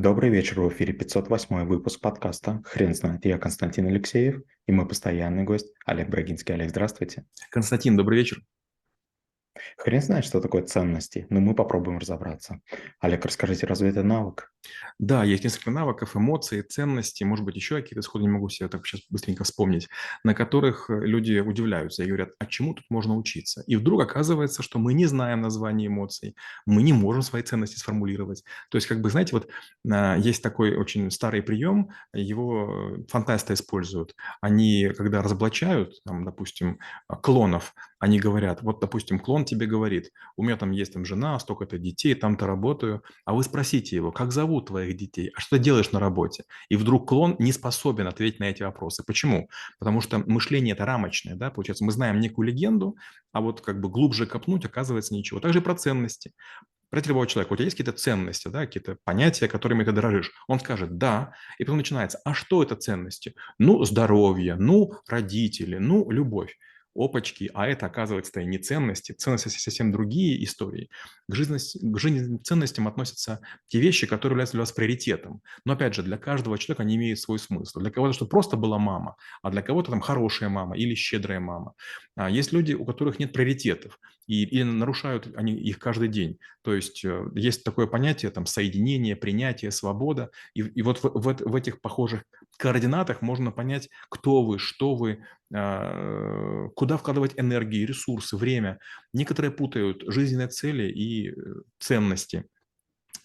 Добрый вечер, в эфире 508 выпуск подкаста «Хрен знает». Я Константин Алексеев и мой постоянный гость Олег Брагинский. Олег, здравствуйте. Константин, добрый вечер. Хрен знает, что такое ценности, но мы попробуем разобраться. Олег, расскажите, разве это навык? Да, есть несколько навыков, эмоций, ценностей, может быть, еще какие-то сходы, не могу себе так сейчас быстренько вспомнить, на которых э, люди удивляются и говорят, а чему тут можно учиться? И вдруг оказывается, что мы не знаем название эмоций, мы не можем свои ценности сформулировать. То есть, как бы, знаете, вот а, есть такой очень старый прием, его э, фантасты используют. Они, когда разоблачают, там, допустим, клонов, они говорят, вот, допустим, клон тебе говорит, у меня там есть там жена, столько-то детей, там-то работаю, а вы спросите его, как зовут твоих детей, а что ты делаешь на работе? И вдруг клон не способен ответить на эти вопросы. Почему? Потому что мышление это рамочное, да, получается, мы знаем некую легенду, а вот как бы глубже копнуть оказывается ничего. Также и про ценности. Про любого человека, у тебя есть какие-то ценности, да, какие-то понятия, которыми ты дорожишь. Он скажет «да», и потом начинается «а что это ценности?» Ну, здоровье, ну, родители, ну, любовь опачки, а это, оказывается, и не ценности. Ценности совсем другие истории. К, жизненности, к жизненным ценностям относятся те вещи, которые являются для вас приоритетом. Но, опять же, для каждого человека они имеют свой смысл. Для кого-то, что просто была мама, а для кого-то там хорошая мама или щедрая мама. А есть люди, у которых нет приоритетов, и, и нарушают они их каждый день. То есть э, есть такое понятие там соединение, принятие, свобода. И, и вот в, в, в этих похожих координатах можно понять, кто вы, что вы, а, куда вкладывать энергии, ресурсы, время. Некоторые путают жизненные цели и э, ценности.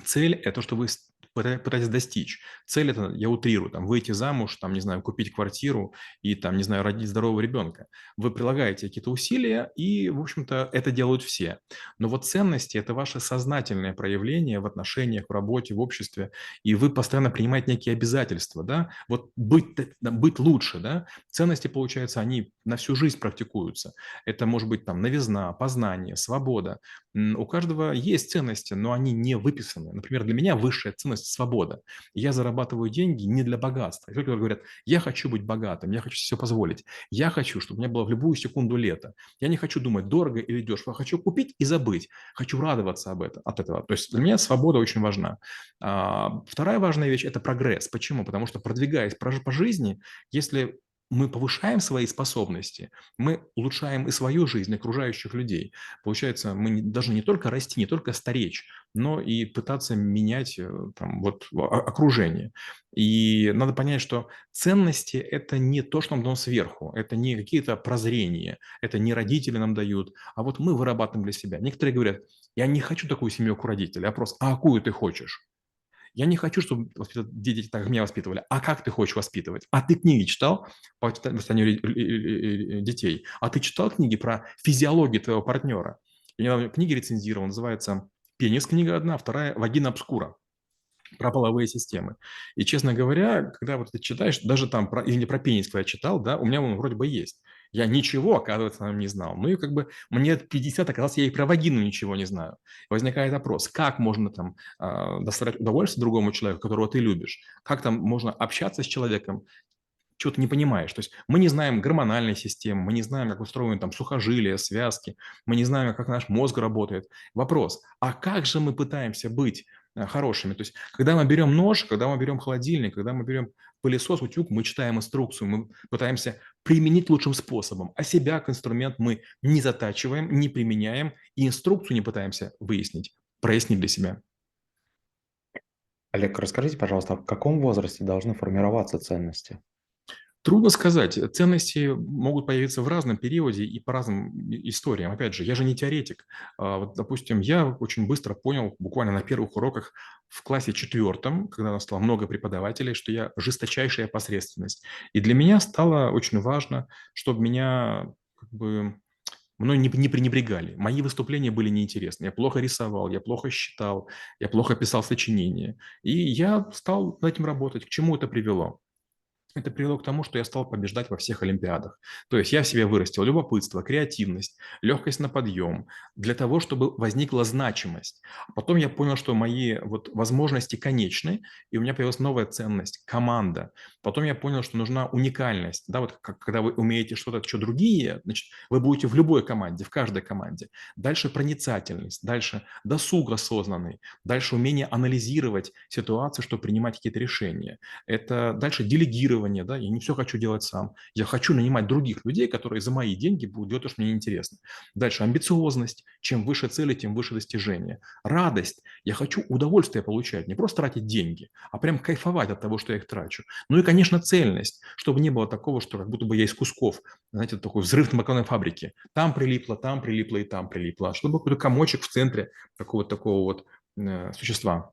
Цель – это то, что вы пытаетесь достичь. Цель это, я утрирую, там, выйти замуж, там, не знаю, купить квартиру и, там, не знаю, родить здорового ребенка. Вы прилагаете какие-то усилия, и, в общем-то, это делают все. Но вот ценности – это ваше сознательное проявление в отношениях, в работе, в обществе, и вы постоянно принимаете некие обязательства, да, вот быть, быть лучше, да. Ценности, получается, они на всю жизнь практикуются. Это может быть там новизна, познание, свобода. У каждого есть ценности, но они не выписаны. Например, для меня высшая ценность свобода. Я зарабатываю деньги не для богатства. И люди говорят, я хочу быть богатым, я хочу себе позволить. Я хочу, чтобы у меня было в любую секунду лето. Я не хочу думать, дорого или дешево. Хочу купить и забыть. Хочу радоваться об этом, от этого. То есть для меня свобода очень важна. А, вторая важная вещь – это прогресс. Почему? Потому что продвигаясь по жизни, если мы повышаем свои способности, мы улучшаем и свою жизнь, и окружающих людей. Получается, мы должны не только расти, не только стареть, но и пытаться менять э, там, вот, окружение. И надо понять, что ценности – это не то, что нам дано сверху, это не какие-то прозрения, это не родители нам дают, а вот мы вырабатываем для себя. Некоторые говорят, я не хочу такую семью, как у родителей, а просто, а какую ты хочешь? Я не хочу, чтобы дети так меня воспитывали. А как ты хочешь воспитывать? А ты книги читал по воспитанию детей? А ты читал книги про физиологию твоего партнера? Я книги рецензировал, называется «Пенис» книга одна, вторая «Вагина обскура» про половые системы. И, честно говоря, когда вот ты читаешь, даже там, про, или не про пенис, когда я читал, да, у меня он вроде бы есть. Я ничего, оказывается, не знал. Ну и как бы мне 50 оказалось, я и про вагину ничего не знаю. Возникает вопрос, как можно там э, доставлять удовольствие другому человеку, которого ты любишь? Как там можно общаться с человеком, чего ты не понимаешь. То есть мы не знаем гормональной системы, мы не знаем, как устроены там сухожилия, связки, мы не знаем, как наш мозг работает. Вопрос, а как же мы пытаемся быть хорошими? То есть когда мы берем нож, когда мы берем холодильник, когда мы берем пылесос, утюг, мы читаем инструкцию, мы пытаемся применить лучшим способом, а себя как инструмент мы не затачиваем, не применяем и инструкцию не пытаемся выяснить, прояснить для себя. Олег, расскажите, пожалуйста, в каком возрасте должны формироваться ценности? Трудно сказать. Ценности могут появиться в разном периоде и по разным историям. Опять же, я же не теоретик. А, вот, допустим, я очень быстро понял, буквально на первых уроках в классе четвертом, когда у нас стало много преподавателей, что я жесточайшая посредственность. И для меня стало очень важно, чтобы меня как бы мной не, не пренебрегали. Мои выступления были неинтересны. Я плохо рисовал, я плохо считал, я плохо писал сочинения. И я стал над этим работать. К чему это привело? Это привело к тому, что я стал побеждать во всех олимпиадах. То есть я в себе вырастил любопытство, креативность, легкость на подъем, для того, чтобы возникла значимость. Потом я понял, что мои вот возможности конечны, и у меня появилась новая ценность – команда. Потом я понял, что нужна уникальность. Да, вот как, когда вы умеете что-то, что другие, значит, вы будете в любой команде, в каждой команде. Дальше проницательность, дальше досуг осознанный, дальше умение анализировать ситуацию, чтобы принимать какие-то решения. Это дальше делегировать делегирование, да, я не все хочу делать сам. Я хочу нанимать других людей, которые за мои деньги будут делать то, что мне интересно. Дальше амбициозность. Чем выше цели, тем выше достижения. Радость. Я хочу удовольствие получать, не просто тратить деньги, а прям кайфовать от того, что я их трачу. Ну и, конечно, цельность, чтобы не было такого, что как будто бы я из кусков, знаете, такой взрыв на макаронной фабрике. Там прилипло, там прилипло и там прилипло. А чтобы какой-то комочек в центре такого такого вот э, существа.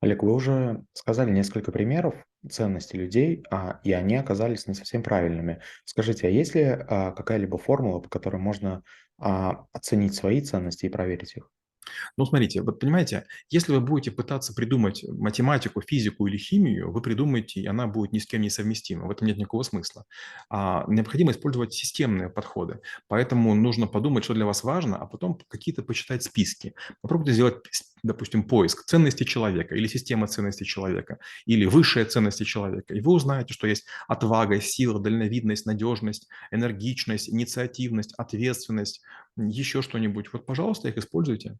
Олег, вы уже сказали несколько примеров ценностей людей, а, и они оказались не совсем правильными. Скажите, а есть ли а, какая-либо формула, по которой можно а, оценить свои ценности и проверить их? Ну, смотрите, вот понимаете, если вы будете пытаться придумать математику, физику или химию, вы придумаете, и она будет ни с кем не совместима. В этом нет никакого смысла. А необходимо использовать системные подходы. Поэтому нужно подумать, что для вас важно, а потом какие-то почитать списки. Попробуйте сделать, допустим, поиск ценности человека или система ценностей человека, или высшие ценности человека. И вы узнаете, что есть отвага, сила, дальновидность, надежность, энергичность, инициативность, ответственность, еще что-нибудь. Вот, пожалуйста, их используйте.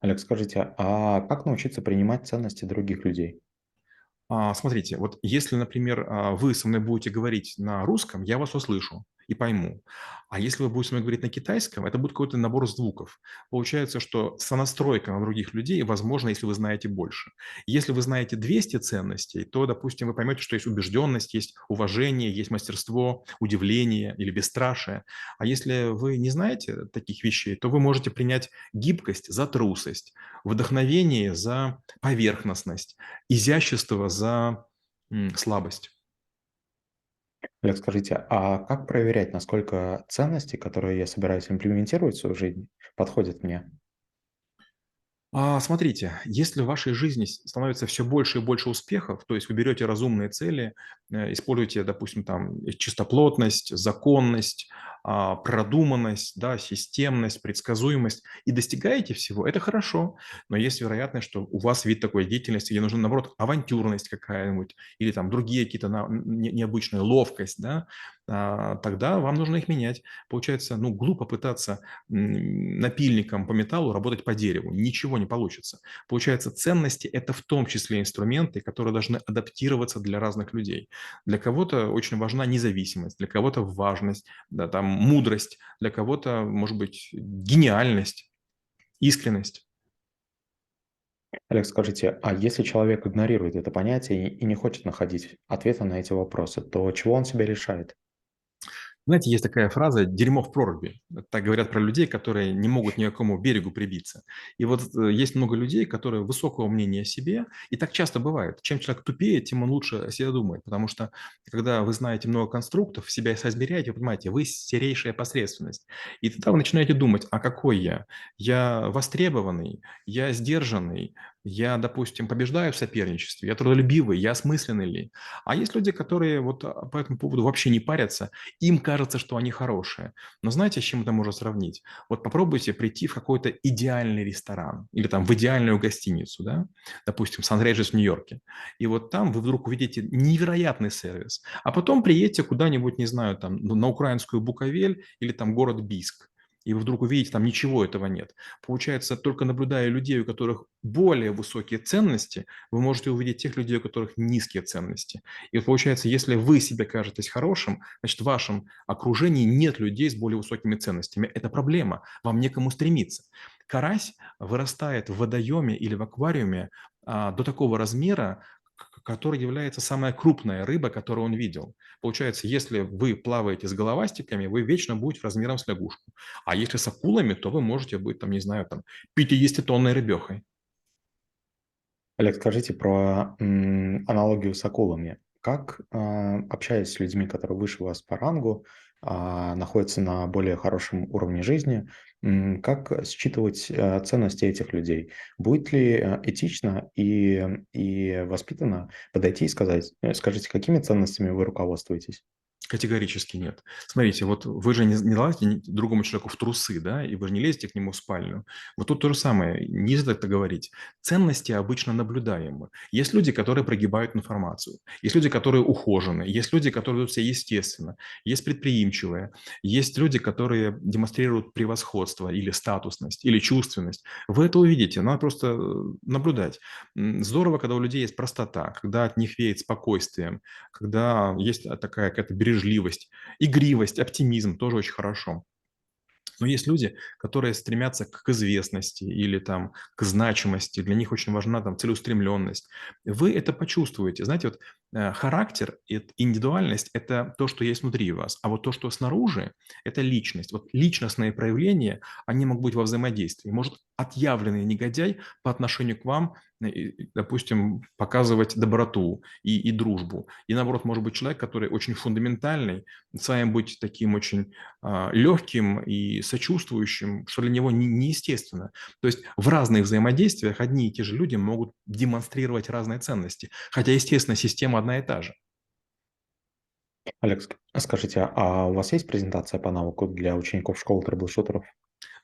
Олег, скажите, а как научиться принимать ценности других людей? А, смотрите, вот если, например, а, вы со мной будете говорить на русском, я вас услышу и пойму. А если вы будете мной говорить на китайском, это будет какой-то набор звуков. Получается, что сонастройка на других людей возможно, если вы знаете больше. Если вы знаете 200 ценностей, то, допустим, вы поймете, что есть убежденность, есть уважение, есть мастерство, удивление или бесстрашие. А если вы не знаете таких вещей, то вы можете принять гибкость за трусость, вдохновение за поверхностность, изящество за слабость. Олег, скажите, а как проверять, насколько ценности, которые я собираюсь имплементировать в свою жизнь, подходят мне? А, смотрите, если в вашей жизни становится все больше и больше успехов, то есть вы берете разумные цели, э, используете, допустим, там чистоплотность, законность, продуманность, да, системность, предсказуемость и достигаете всего, это хорошо. Но есть вероятность, что у вас вид такой деятельности, где нужна, наоборот, авантюрность какая-нибудь или там другие какие-то необычные ловкость, да, а, тогда вам нужно их менять. Получается, ну, глупо пытаться напильником по металлу работать по дереву. Ничего не получится. Получается, ценности – это в том числе инструменты, которые должны адаптироваться для разных людей. Для кого-то очень важна независимость, для кого-то важность, да, там, мудрость, для кого-то, может быть, гениальность, искренность. Олег, скажите, а если человек игнорирует это понятие и не хочет находить ответы на эти вопросы, то чего он себя лишает? Знаете, есть такая фраза «дерьмо в проруби». Так говорят про людей, которые не могут ни к какому берегу прибиться. И вот э, есть много людей, которые высокого мнения о себе, и так часто бывает. Чем человек тупее, тем он лучше о себе думает. Потому что, когда вы знаете много конструктов, себя соизмеряете, вы понимаете, вы серейшая посредственность. И тогда вы начинаете думать, а какой я? Я востребованный, я сдержанный, я, допустим, побеждаю в соперничестве, я трудолюбивый, я осмысленный ли. А есть люди, которые вот а, по этому поводу вообще не парятся, им кажется, что они хорошие. Но знаете, с чем это можно сравнить? Вот попробуйте прийти в какой-то идеальный ресторан или там в идеальную гостиницу, да, допустим, Сан-Реджис в Нью-Йорке. И вот там вы вдруг увидите невероятный сервис, а потом приедете куда-нибудь, не знаю, там на украинскую Буковель или там город Биск и вы вдруг увидите, там ничего этого нет. Получается, только наблюдая людей, у которых более высокие ценности, вы можете увидеть тех людей, у которых низкие ценности. И получается, если вы себе кажетесь хорошим, значит, в вашем окружении нет людей с более высокими ценностями. Это проблема, вам некому стремиться. Карась вырастает в водоеме или в аквариуме а, до такого размера, который является самая крупная рыба, которую он видел. Получается, если вы плаваете с головастиками, вы вечно будете размером с лягушку. А если с акулами, то вы можете быть, там, не знаю, там, 50-тонной рыбехой. Олег, скажите про м, аналогию с акулами. Как, а, общаясь с людьми, которые выше вас по рангу, а, находятся на более хорошем уровне жизни, как считывать, а, ценности этих людей? Будет ли, а, этично и и воспитанно подойти и сказать: "Э, скажите, какими ценностями вы руководствуетесь?" Категорически нет. Смотрите, вот вы же не не лазите другому человеку в трусы, да, и вы же не лезете к нему в спальню. Вот тут то же самое, нельзя так говорить. Ценности обычно наблюдаемы. Есть люди, которые прогибают информацию, есть люди, которые ухоженные, есть люди, которые ведут себя естественно, есть предприимчивые, есть люди, которые демонстрируют превосходство или статусность, или чувственность. Вы это увидите, надо просто, э, наблюдать. Здорово, когда у людей есть простота, когда от них веет спокойствием, когда есть, такая какая-то бережливость, игривость, оптимизм- тоже очень хорошо. Но есть люди, которые стремятся к известности или там к значимости, для них очень важна там целеустремленность. Вы это почувствуете. Знаете, вот, характер и т индивидуальность- это то, что есть внутри вас, а вот то, что снаружи- это личность. Вот личностные проявления, они могут быть во взаимодействии. Может отъявленный негодяй по отношению к вам, э, допустим, показывать доброту и и дружбу. И наоборот, может быть человек, который очень фундаментальный, с вами быть таким очень, а, легким и сочувствующим, что для него не неестественно. То есть в разных взаимодействиях одни и те же люди могут демонстрировать разные ценности, хотя, естественно, система одна и та же. Олег, ск скажите, а у вас есть презентация по навыку для учеников школы трэблшутеров?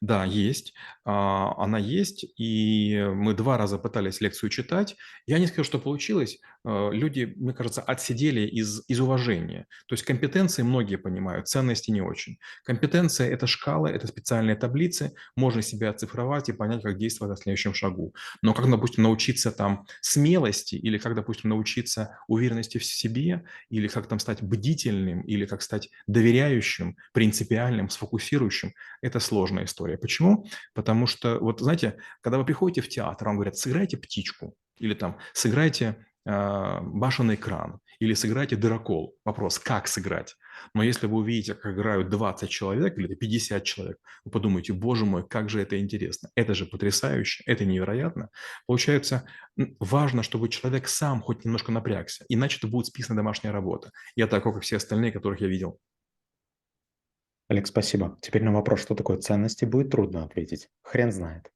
Да, есть. А, она есть, и мы 2 раза пытались лекцию читать. Я не скажу, что получилось. Э, люди, мне кажется, отсидели из из уважения. То есть компетенции многие понимают, ценности не очень. Компетенция- это шкалы, это специальные таблицы, можно себя оцифровать и понять, как действовать на следующем шагу. Но как, допустим, научиться там смелости или как, допустим, научиться уверенности в себе, или как там стать бдительным, или как стать доверяющим, принципиальным, сфокусирующим- это сложная история. Почему? Потому что, вот знаете, когда вы приходите в театр, вам говорят: "Сыграйте птичку" или там "Сыграйте, а, башенный кран" или "Сыграйте дырокол". Вопрос: как сыграть? Но если вы увидите, как играют 20 человек или 50 человек, вы подумаете: "Боже мой, как же это интересно!" Это же потрясающе, это невероятно. Получается, важно, чтобы человек сам хоть немножко напрягся, иначе это будет списана домашняя работа. Я такой, как все остальные, которых я видел. Олег, спасибо. Теперь на вопрос, что такое ценности, будет трудно ответить. Хрен знает.